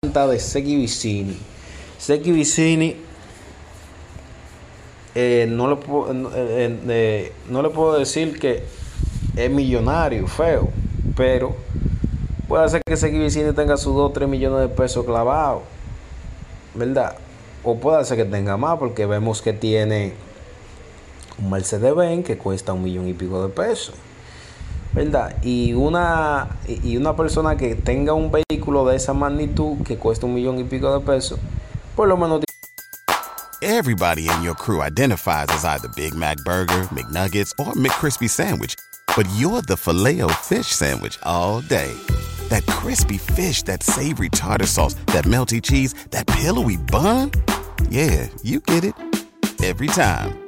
De Seki Vicini. Seki Vicini eh, no, le puedo, eh, eh, no le puedo decir que es millonario, feo, pero puede ser que Seki Vicini tenga sus 2 o 3 millones de pesos clavados, ¿verdad? O puede ser que tenga más, porque vemos que tiene un Mercedes-Benz que cuesta un millón y pico de pesos. ¿Verdad? Y una, y una persona que tenga un vehículo de esa magnitud que cuesta un millón y pico de pesos, por lo menos. Everybody in your crew identifies as either Big Mac Burger, McNuggets, or McCrispy Sandwich. But you're the filet fish Sandwich all day. That crispy fish, that savory tartar sauce, that melty cheese, that pillowy bun. Yeah, you get it. Every time.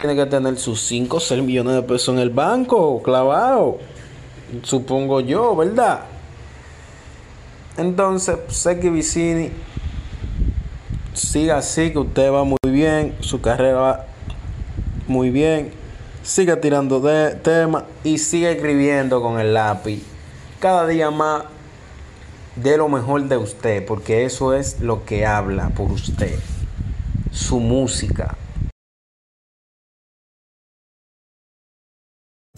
Tiene que tener sus 5 o 6 millones de pesos en el banco, clavado. Supongo yo, ¿verdad? Entonces, sé que Vicini siga así, que usted va muy bien, su carrera va muy bien. Siga tirando de tema y siga escribiendo con el lápiz. Cada día más de lo mejor de usted, porque eso es lo que habla por usted. Su música.